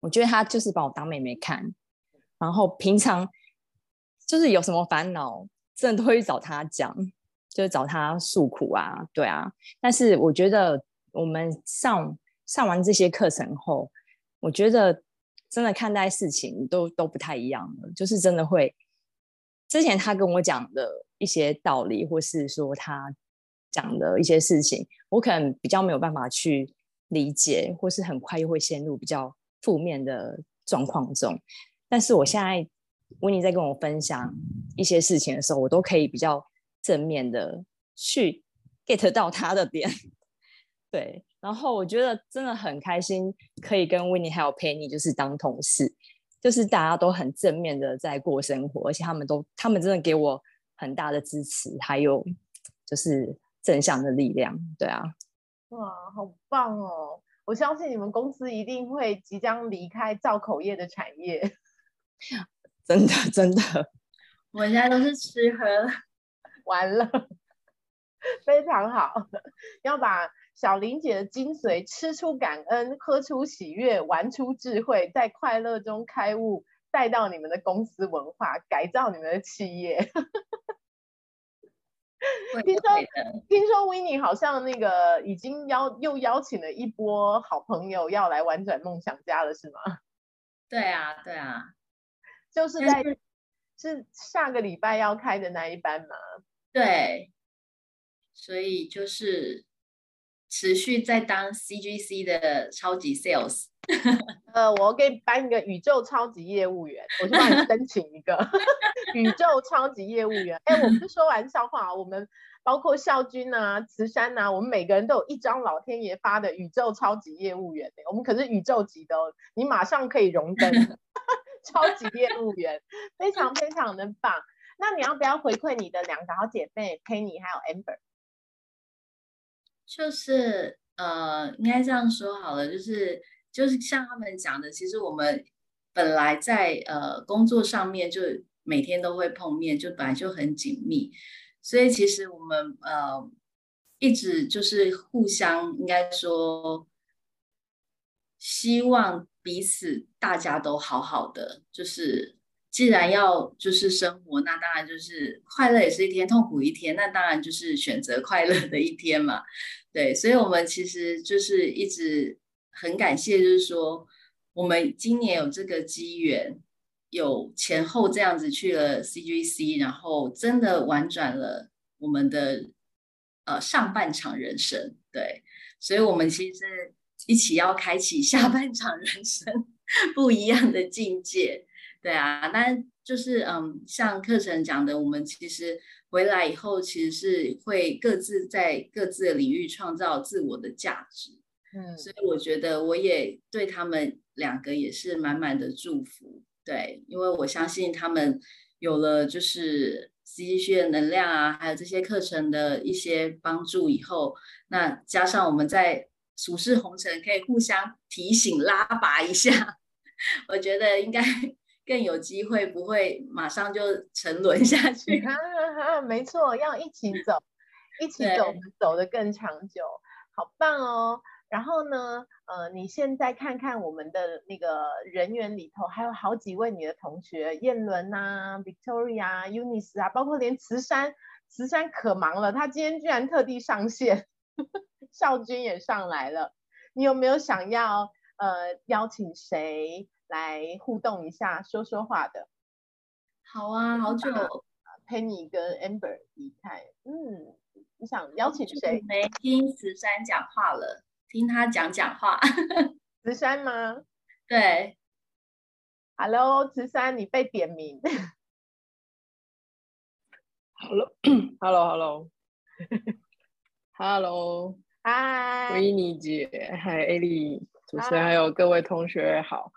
我觉得他就是把我当妹妹看，然后平常就是有什么烦恼，真的都会找他讲，就是找他诉苦啊，对啊。但是我觉得我们上上完这些课程后，我觉得真的看待事情都都不太一样了，就是真的会之前他跟我讲的一些道理，或是说他讲的一些事情，我可能比较没有办法去。理解，或是很快又会陷入比较负面的状况中。但是我现在维尼在跟我分享一些事情的时候，我都可以比较正面的去 get 到他的点。对，然后我觉得真的很开心，可以跟 Winnie 还有 Penny 就是当同事，就是大家都很正面的在过生活，而且他们都他们真的给我很大的支持，还有就是正向的力量。对啊。哇，好棒哦！我相信你们公司一定会即将离开造口业的产业。真的，真的，我们现在都是吃喝完了，非常好。要把小玲姐的精髓：吃出感恩，喝出喜悦，玩出智慧，在快乐中开悟，带到你们的公司文化，改造你们的企业。听说听说 w i n n e 好像那个已经邀又邀请了一波好朋友要来玩转梦想家了，是吗？对啊，对啊，就是在是下个礼拜要开的那一班吗？对，所以就是持续在当 CGC 的超级 Sales。呃，我给你颁一个宇宙超级业务员，我就帮你申请一个 宇宙超级业务员。哎，我不是说玩笑话，我们包括孝君啊、慈山啊，我们每个人都有一张老天爷发的宇宙超级业务员，我们可是宇宙级的，你马上可以荣登 超级业务员，非常非常的棒。那你要不要回馈你的两个好姐妹 Penny 还有 Amber？就是呃，应该这样说好了，就是就是像他们讲的，其实我们本来在呃工作上面就每天都会碰面，就本来就很紧密，所以其实我们呃一直就是互相应该说希望彼此大家都好好的，就是既然要就是生活，那当然就是快乐也是一天，痛苦一天，那当然就是选择快乐的一天嘛。对，所以，我们其实就是一直很感谢，就是说，我们今年有这个机缘，有前后这样子去了 CGC，然后真的玩转了我们的呃上半场人生。对，所以我们其实一起要开启下半场人生 不一样的境界。对啊，但就是嗯，像课程讲的，我们其实。回来以后，其实是会各自在各自的领域创造自我的价值。嗯，所以我觉得我也对他们两个也是满满的祝福。对，因为我相信他们有了就是 C G 的能量啊，还有这些课程的一些帮助以后，那加上我们在俗世红尘可以互相提醒拉拔一下，我觉得应该。更有机会，不会马上就沉沦下 去。哈哈没错，要一起走，一起走，走得更长久。好棒哦！然后呢，呃，你现在看看我们的那个人员里头，还有好几位你的同学，燕伦啊、Victoria、Unis 啊，包括连慈山，慈山可忙了，他今天居然特地上线，少君也上来了。你有没有想要呃邀请谁？来互动一下，说说话的。好啊，好久陪你跟 Amber 离开。嗯，你想邀请谁？没听慈山讲话了，听他讲讲话。慈山吗？对。Hello，慈山，你被点名。Hello，Hello，Hello，Hello，嗨，维尼姐，嗨，艾莉，主持人还有各位同学好。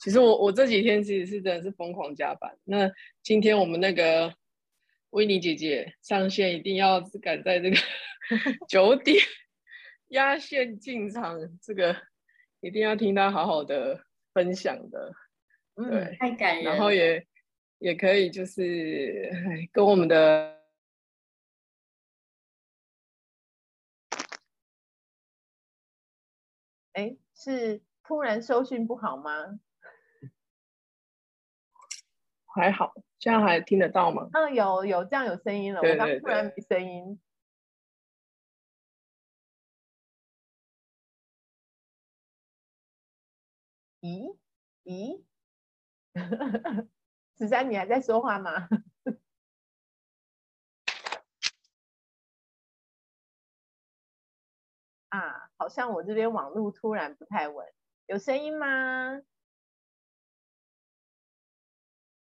其实我我这几天其实是真的是疯狂加班。那今天我们那个维尼姐姐上线，一定要赶在这个 九点压线进场，这个一定要听她好好的分享的。嗯，太感人。然后也也可以就是跟我们的，哎，是突然收讯不好吗？还好，现在还听得到吗？嗯，有有这样有声音了。我刚突然没声音。咦咦，十三，你还在说话吗？啊，好像我这边网络突然不太稳，有声音吗？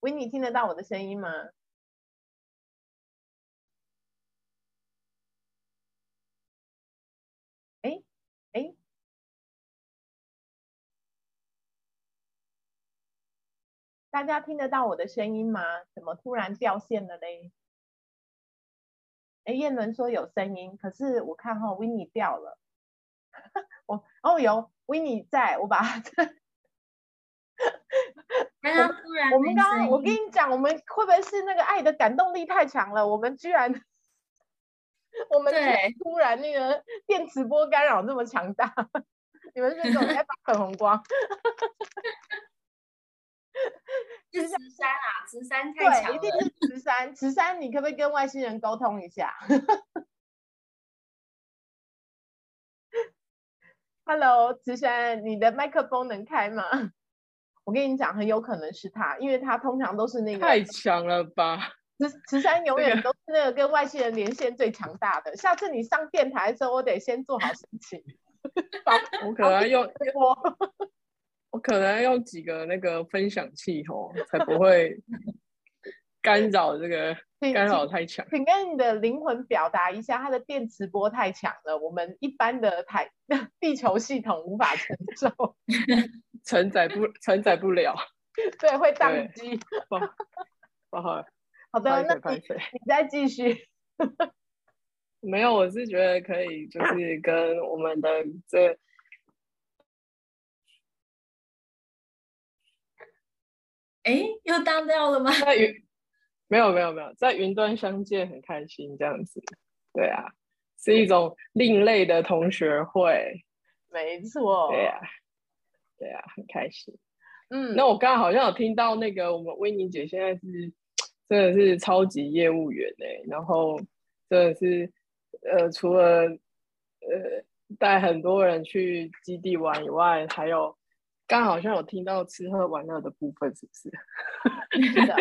维尼听得到我的声音吗？哎哎，大家听得到我的声音吗？怎么突然掉线了嘞？哎，燕伦说有声音，可是我看哈，维尼掉了。我哦有维尼在，我把它。我们刚刚，我跟你讲，我们会不会是那个爱的感动力太强了？我们居然，我们突然那个电磁波干扰这么强大，你们是种在发粉红光？是慈山啊，慈山太强了，一定是慈山。慈山，你可不可以跟外星人沟通一下？Hello，慈山，你的麦克风能开吗？我跟你讲，很有可能是他，因为他通常都是那个太强了吧？慈慈山永远都是那个跟外星人连线最强大的。下次你上电台的时候，我得先做好事情。我可能用我，我可能用几个那个分享器哦，才不会干扰这个干扰太强。请跟你的灵魂表达一下，它的电磁波太强了，我们一般的台 地球系统无法承受。承载不承载不了，对，会宕机。不 好，好的，那你你再继续。没有，我是觉得可以，就是跟我们的这，哎，又当掉了吗？在云，没有没有没有，在云端相见很开心，这样子，对啊，是一种另类的同学会，没错，对呀，对啊，很开心。嗯，那我刚刚好像有听到那个我们威妮姐现在是真的是超级业务员哎，然后真的是。呃，除了呃带很多人去基地玩以外，还有刚好像有听到吃喝玩乐的部分，是不是？是的，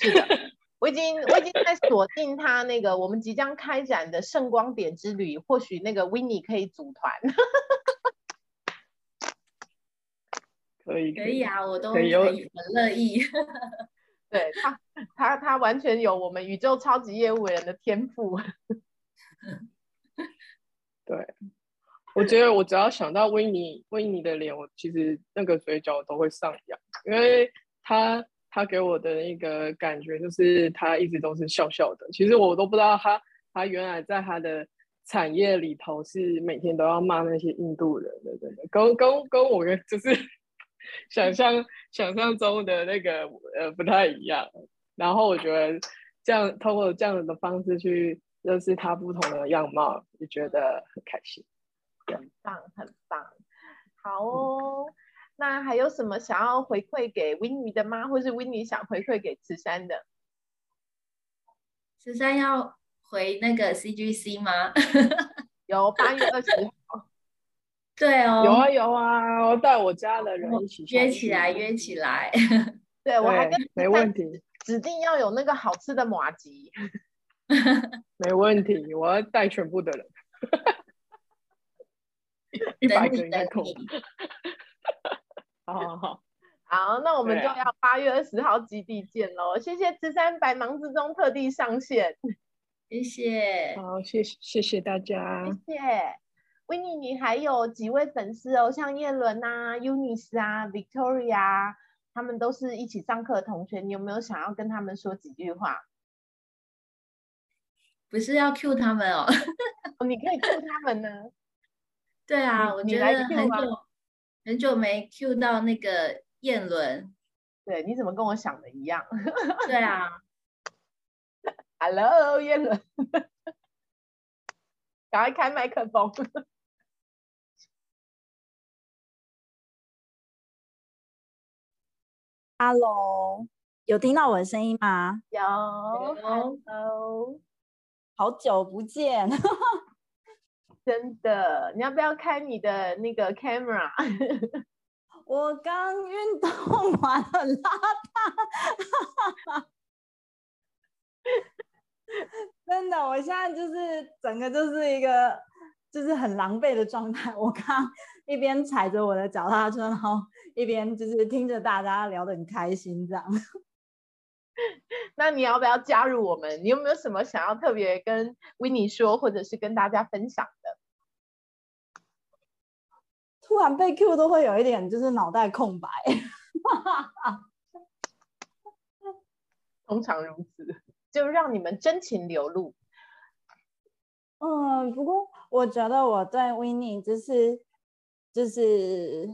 是的，我已经我已经在锁定他那个我们即将开展的圣光点之旅，或许那个 w i n n 可以组团。可以可以啊，我都可以很乐意。对他他他完全有我们宇宙超级业务人的天赋。对，我觉得我只要想到维尼维尼的脸，我其实那个嘴角都会上扬，因为他他给我的那个感觉就是他一直都是笑笑的。其实我都不知道他他原来在他的产业里头是每天都要骂那些印度人的，真的跟跟跟我跟就是 想象想象中的那个呃不太一样。然后我觉得这样通过这样的方式去。认识他不同的样貌，也觉得很开心，很棒，很棒。好哦，那还有什么想要回馈给 w i n n 的吗？或是 w i n n 想回馈给慈山的？慈山要回那个 CGC 吗？有八月二十号。对哦，有啊有啊，我带我家的人一起约起来，约起来。对，我还跟没问题，指定要有那个好吃的马吉。没问题，我要带全部的人，一百个应该够。好好好，好，那我们就要八月二十号基地见喽！谢谢芝山百忙之中特地上线，谢谢，好，谢谢谢谢大家，谢谢。维尼，你还有几位粉丝哦，像叶伦啊、Unis 啊、Victoria，他们都是一起上课的同学，你有没有想要跟他们说几句话？不是要 Q 他们哦，你可以 Q 他们呢。对啊，我觉得很久很久没 Q 到那个燕伦。对，你怎么跟我想的一样？对啊。Hello，燕伦，赶快开麦克风。Hello，有听到我的声音吗？有。Hello。好久不见，真的，你要不要开你的那个 camera？我刚运动完，很邋遢，真的，我现在就是整个就是一个就是很狼狈的状态。我刚一边踩着我的脚踏车，然后一边就是听着大家聊得很开心，这样。那你要不要加入我们？你有没有什么想要特别跟维尼说，或者是跟大家分享的？突然被 Q 都会有一点就是脑袋空白，通常如此，就让你们真情流露。嗯，不过我觉得我对 w i n n i e 就是就是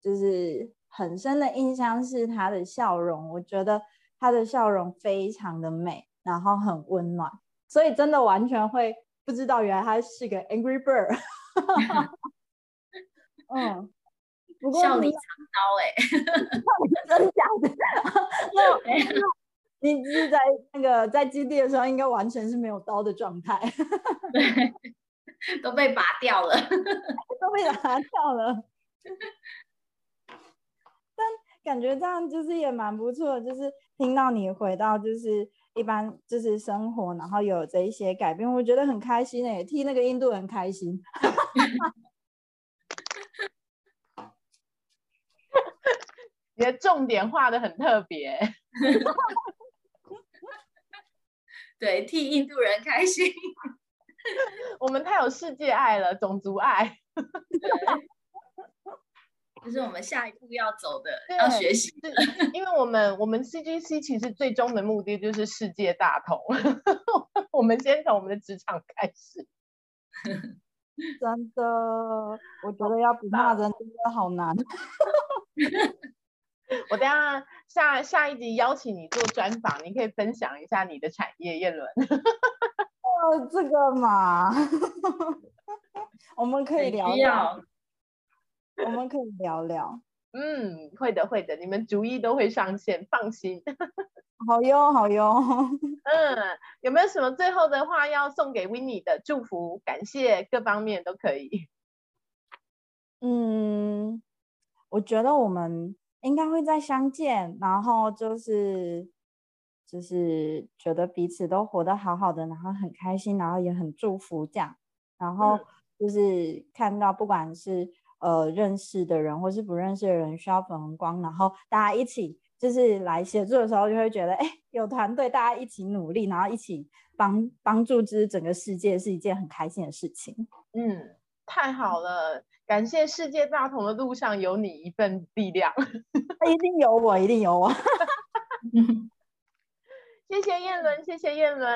就是很深的印象是他的笑容，我觉得。他的笑容非常的美，然后很温暖，所以真的完全会不知道原来他是个 angry bird。嗯，不过笑里藏刀哎，真的假的？那 你是在那个在基地的时候，应该完全是没有刀的状态，对，都被拔掉了，都被拔掉了。但感觉这样就是也蛮不错，就是。听到你回到就是一般就是生活，然后有这一些改变，我觉得很开心诶，替那个印度人开心。你的重点画的很特别，对，替印度人开心。我们太有世界爱了，种族爱。就是我们下一步要走的，要学习。因为我们我们 CGC 其实最终的目的就是世界大同。我们先从我们的职场开始。真的，我觉得要不骂人真的好难。我等下下下一集邀请你做专访，你可以分享一下你的产业，叶伦。哦，这个嘛，我们可以聊聊。我们可以聊聊。嗯，会的，会的，你们逐一都会上线，放心。好哟，好哟。嗯，有没有什么最后的话要送给 w i n n i e 的祝福？感谢各方面都可以。嗯，我觉得我们应该会再相见，然后就是就是觉得彼此都活得好好的，然后很开心，然后也很祝福这样，然后就是看到不管是呃认识的人或是不认识的人需要粉红光，然后大家一起。就是来协助的时候，就会觉得，哎，有团队，大家一起努力，然后一起帮帮助之整个世界，是一件很开心的事情。嗯，太好了，感谢世界大同的路上有你一份力量。一定有我，一定有我。谢谢燕伦，谢谢燕伦。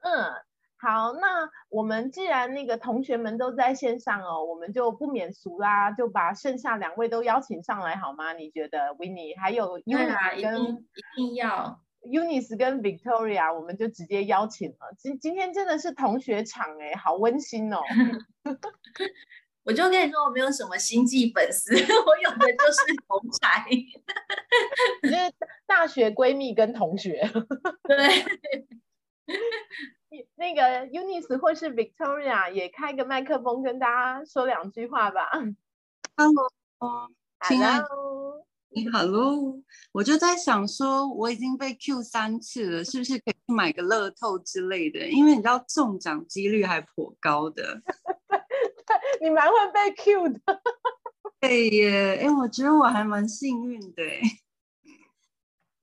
嗯。好，那我们既然那个同学们都在线上哦，我们就不免俗啦，就把剩下两位都邀请上来好吗？你觉得 w i n n i e 还有 Unis 跟一定要 Unis 跟 Victoria，我们就直接邀请了。今今天真的是同学场哎，好温馨哦。我就跟你说，我没有什么星际粉丝，我有的就是同才，就是大学闺蜜跟同学。对。那个 Unis 或是 Victoria 也开个麦克风跟大家说两句话吧。Hello，Hello，你 Hello，我就在想说，我已经被 Q 三次了，是不是可以买个乐透之类的？因为你知道中奖几率还颇高的。你蛮会被 Q 的。对耶，哎，我觉得我还蛮幸运的。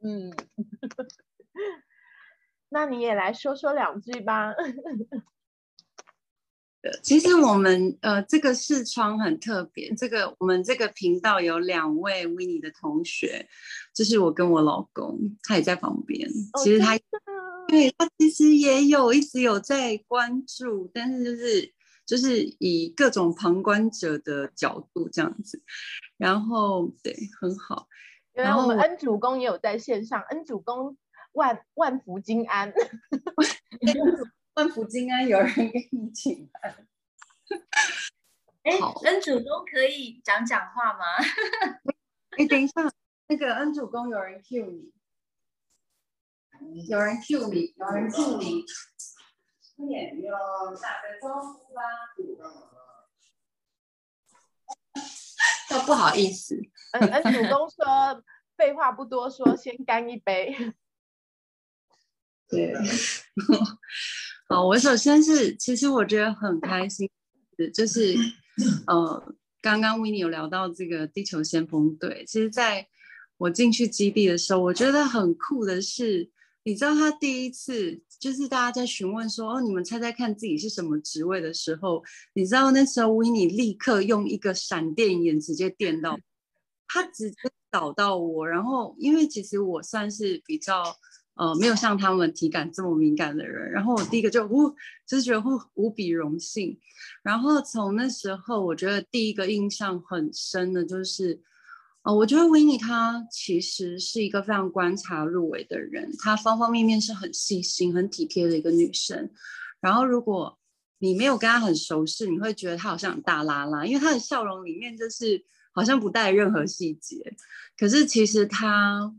嗯。那你也来说说两句吧。其实我们呃这个视窗很特别，这个我们这个频道有两位 w i n n e 的同学，就是我跟我老公，他也在旁边。其实他对他其实也有一直有在关注，但是就是就是以各种旁观者的角度这样子。然后对很好，然后我们恩主公也有在线上，恩主公。万万福金安，万福金安，有人给你请安。哎，恩主公可以讲讲话吗？哎，等一下，那个恩主公有人 Q 你，有人 Q 你，有人 Q 你，快点哟，打个招呼吧。都不好意思，恩恩主公说，废话不多说，先干一杯。对，好，我首先是，其实我觉得很开心，就是呃，刚刚 w i n n 有聊到这个地球先锋队，其实在我进去基地的时候，我觉得很酷的是，你知道他第一次就是大家在询问说，哦，你们猜猜看自己是什么职位的时候，你知道那时候 w i n n 立刻用一个闪电眼直接电到，他直接找到我，然后因为其实我算是比较。呃，没有像他们体感这么敏感的人，然后我第一个就呜，就是觉得无无比荣幸。然后从那时候，我觉得第一个印象很深的就是，呃，我觉得维尼她其实是一个非常观察入微的人，她方方面面是很细心、很体贴的一个女生。然后如果你没有跟她很熟识，你会觉得她好像很大拉拉，因为她的笑容里面就是好像不带任何细节。可是其实她。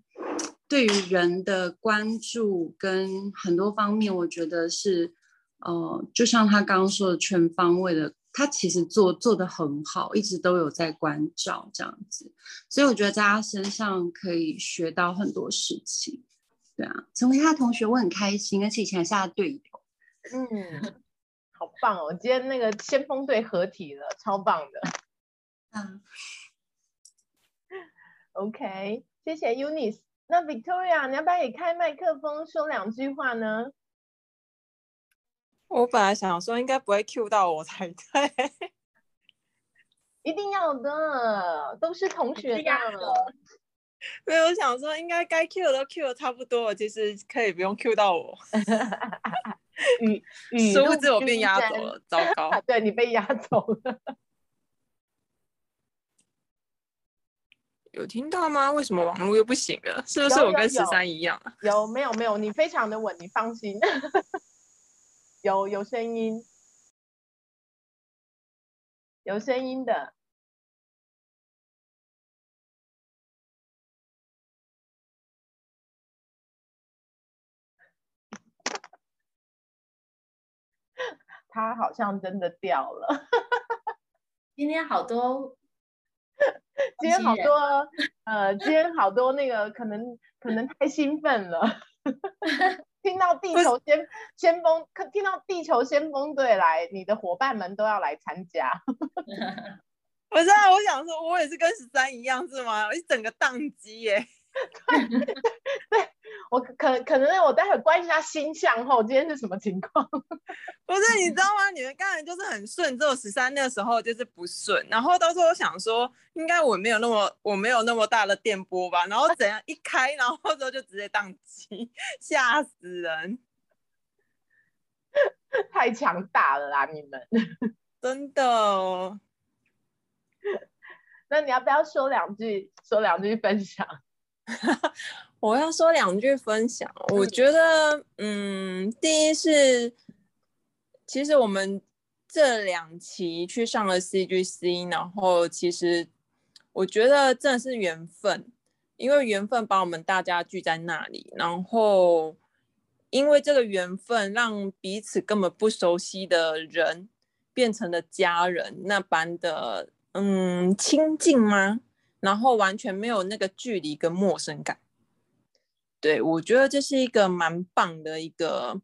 对于人的关注跟很多方面，我觉得是，呃，就像他刚刚说的，全方位的，他其实做做的很好，一直都有在关照这样子，所以我觉得在他身上可以学到很多事情。对啊，成为他的同学，我很开心，而且以前还是他的队友。嗯，好棒哦！今天那个先锋队合体了，超棒的。嗯，OK，谢谢 Unis。那 Victoria，你要不要也开麦克风说两句话呢？我本来想说应该不会 Q 到我才对，一定要的，都是同学的。没有，我想说应该该 Q 的都 Q 的差不多了，其实可以不用 Q 到我。语语 殊不知我被压走了，糟糕！对你被压走了。有听到吗？为什么网络又不行了？是不是我跟十三一样啊？有没有没有？你非常的稳，你放心。有有声音，有声音的。他好像真的掉了。今天好多。今天好多，呃，今天好多那个可能可能太兴奋了，听到地球先先锋，听到地球先锋队来，你的伙伴们都要来参加。不是啊，我想说，我也是跟十三一样，是吗？一整个宕机耶。对。我可可能我待会关一下星象后，今天是什么情况？不是你知道吗？你们刚才就是很顺，只有十三那时候就是不顺。然后到时候我想说，应该我没有那么我没有那么大的电波吧？然后怎样一开，然后之后就直接宕机，吓死人！太强大了啦，你们真的。那你要不要说两句？说两句分享？我要说两句分享。我觉得，嗯，第一是，其实我们这两期去上了 CGC，然后其实我觉得真的是缘分，因为缘分把我们大家聚在那里，然后因为这个缘分让彼此根本不熟悉的人变成了家人那般的，嗯，亲近吗？然后完全没有那个距离跟陌生感，对我觉得这是一个蛮棒的一个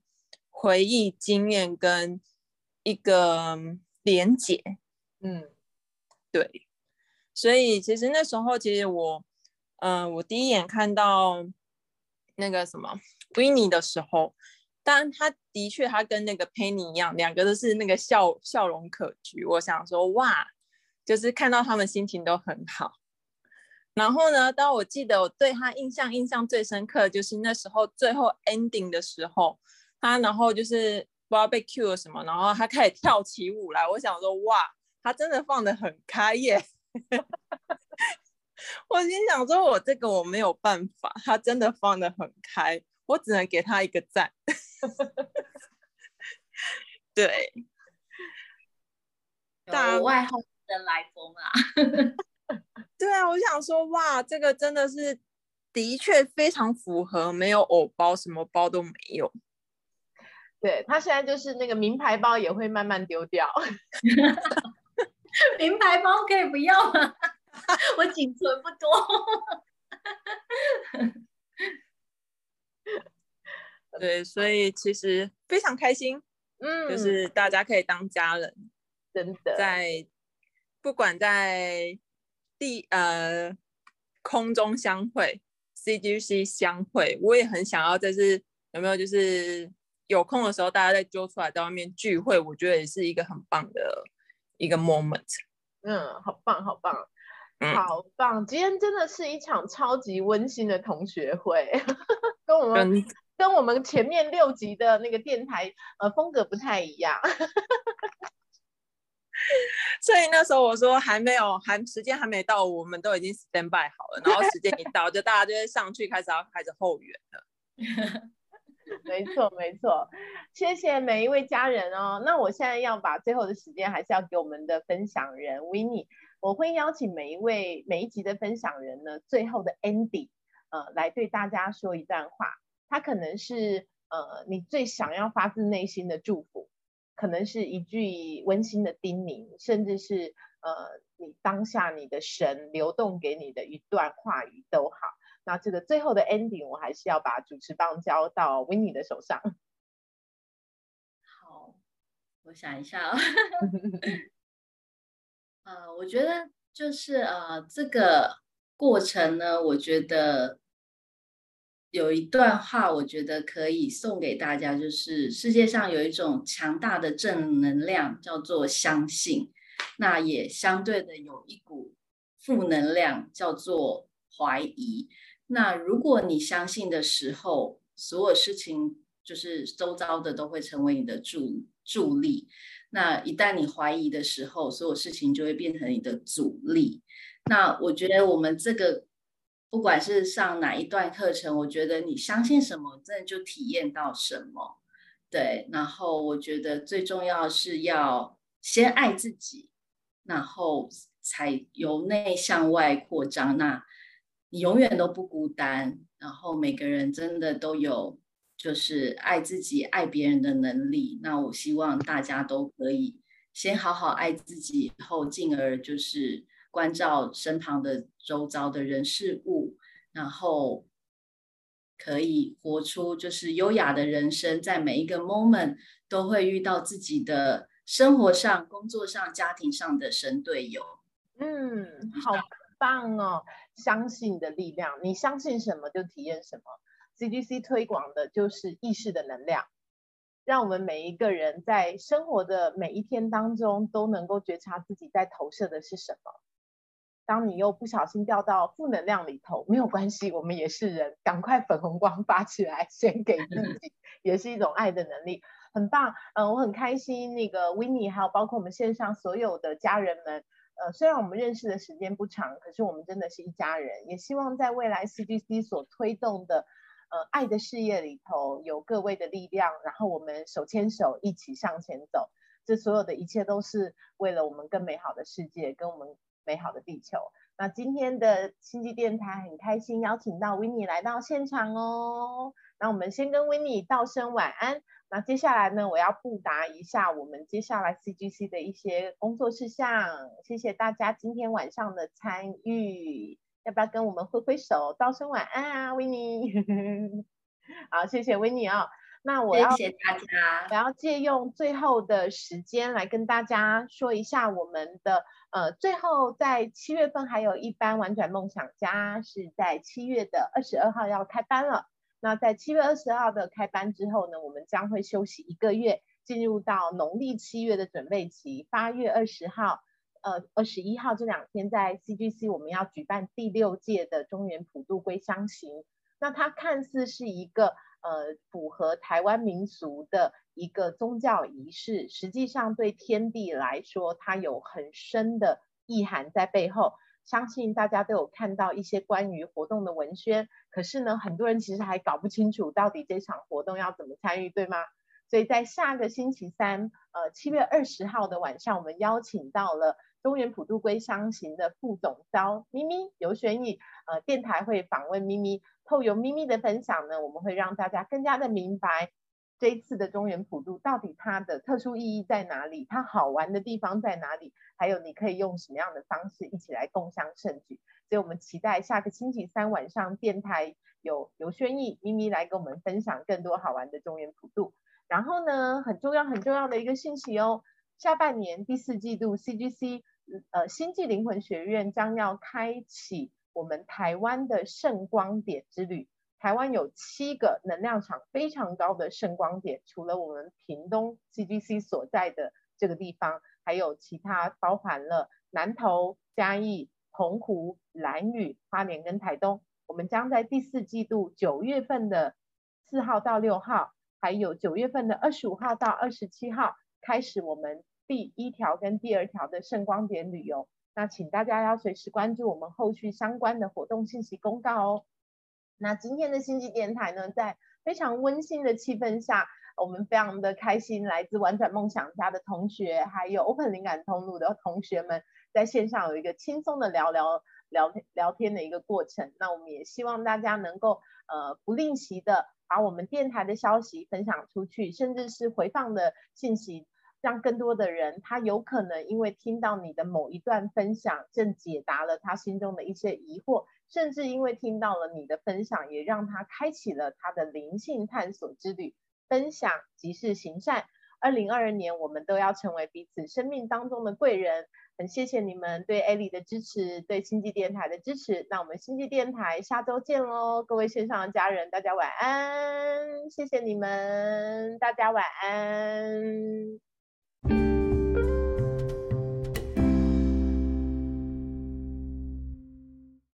回忆经验跟一个连结，嗯，对，所以其实那时候其实我，嗯，我第一眼看到那个什么 Winnie 的时候，当然他的确他跟那个 Penny 一样，两个都是那个笑笑容可掬，我想说哇，就是看到他们心情都很好。然后呢？当我记得我对他印象印象最深刻，就是那时候最后 ending 的时候，他然后就是不知道被 Q 了什么，然后他开始跳起舞来。我想说，哇，他真的放得很开耶！我心想说，我这个我没有办法，他真的放得很开，我只能给他一个赞。对，大外号人来疯啊！对啊，我想说，哇，这个真的是的确非常符合，没有偶包，什么包都没有。对他现在就是那个名牌包也会慢慢丢掉。名牌包可以不要吗？我仅存不多。对，所以其实非常开心，嗯，就是大家可以当家人，真的，在不管在。地呃，空中相会，CGC 相会，我也很想要。这是有没有就是有空的时候，大家再揪出来在外面聚会，我觉得也是一个很棒的一个 moment。嗯，好棒，好棒，好棒！今天真的是一场超级温馨的同学会，跟我们跟我们前面六集的那个电台呃风格不太一样。所以那时候我说还没有，还时间还没到，我们都已经 stand by 好了。然后时间一到，就大家就会上去开始要开始后援了。没错没错，谢谢每一位家人哦。那我现在要把最后的时间还是要给我们的分享人 Winnie，我会邀请每一位每一集的分享人呢，最后的 ending，呃，来对大家说一段话。他可能是呃你最想要发自内心的祝福。可能是一句温馨的叮咛，甚至是呃，你当下你的神流动给你的一段话语都好。那这个最后的 ending，我还是要把主持棒交到 Winnie 的手上。好，我想一下哦。呃，我觉得就是呃，这个过程呢，我觉得。有一段话，我觉得可以送给大家，就是世界上有一种强大的正能量，叫做相信。那也相对的有一股负能量，叫做怀疑。那如果你相信的时候，所有事情就是周遭的都会成为你的助助力。那一旦你怀疑的时候，所有事情就会变成你的阻力。那我觉得我们这个不管是上哪一段课程，我觉得你相信什么，真的就体验到什么。对，然后我觉得最重要是要先爱自己，然后才由内向外扩张。那你永远都不孤单，然后每个人真的都有就是爱自己、爱别人的能力。那我希望大家都可以先好好爱自己，以后进而就是关照身旁的周遭的人事物，然后可以活出就是优雅的人生，在每一个 moment 都会遇到自己的生活上、工作上、家庭上的神队友。嗯，好。棒哦！相信的力量，你相信什么就体验什么。CDC 推广的就是意识的能量，让我们每一个人在生活的每一天当中都能够觉察自己在投射的是什么。当你又不小心掉到负能量里头，没有关系，我们也是人，赶快粉红光发起来，先给自 己，也是一种爱的能力，很棒。嗯，我很开心，那个 w i n n i e 还有包括我们线上所有的家人们。呃，虽然我们认识的时间不长，可是我们真的是一家人。也希望在未来 CGC 所推动的呃爱的事业里头，有各位的力量，然后我们手牵手一起向前走。这所有的一切都是为了我们更美好的世界，跟我们美好的地球。那今天的星际电台很开心邀请到 w i n n i e 来到现场哦。那我们先跟 w i n n i e 道声晚安。那接下来呢，我要布达一下我们接下来 CGC 的一些工作事项。谢谢大家今天晚上的参与，要不要跟我们挥挥手，道声晚安啊，维尼？好，谢谢维尼啊。那我要谢谢大家，我要借用最后的时间来跟大家说一下我们的呃，最后在七月份还有一班玩转梦想家是在七月的二十二号要开班了。那在七月二十号的开班之后呢，我们将会休息一个月，进入到农历七月的准备期。八月二十号、呃二十一号这两天，在 CGC 我们要举办第六届的中原普渡归乡行。那它看似是一个呃符合台湾民俗的一个宗教仪式，实际上对天地来说，它有很深的意涵在背后。相信大家都有看到一些关于活动的文宣，可是呢，很多人其实还搞不清楚到底这场活动要怎么参与，对吗？所以在下个星期三，呃，七月二十号的晚上，我们邀请到了中原普渡归乡行的副总招咪咪游玄义，呃，电台会访问咪咪，透由咪咪的分享呢，我们会让大家更加的明白。这一次的中原普渡到底它的特殊意义在哪里？它好玩的地方在哪里？还有你可以用什么样的方式一起来共襄盛举？所以我们期待下个星期三晚上电台有有轩逸咪咪来跟我们分享更多好玩的中原普渡。然后呢，很重要很重要的一个信息哦，下半年第四季度 CGC 呃星际灵魂学院将要开启我们台湾的圣光点之旅。台湾有七个能量场非常高的圣光点，除了我们屏东 CGC 所在的这个地方，还有其他包含了南投、嘉义、澎湖、兰屿、花莲跟台东。我们将在第四季度九月份的四号到六号，还有九月份的二十五号到二十七号，开始我们第一条跟第二条的圣光点旅游。那请大家要随时关注我们后续相关的活动信息公告哦。那今天的星际电台呢，在非常温馨的气氛下，我们非常的开心，来自玩转梦想家的同学，还有 Open 灵感通路的同学们，在线上有一个轻松的聊聊聊聊天的一个过程。那我们也希望大家能够呃不吝惜的把我们电台的消息分享出去，甚至是回放的信息，让更多的人他有可能因为听到你的某一段分享，正解答了他心中的一些疑惑。甚至因为听到了你的分享，也让他开启了他的灵性探索之旅。分享即是行善。二零二二年，我们都要成为彼此生命当中的贵人。很谢谢你们对艾莉的支持，对星际电台的支持。那我们星际电台下周见喽，各位线上的家人，大家晚安。谢谢你们，大家晚安。Bye.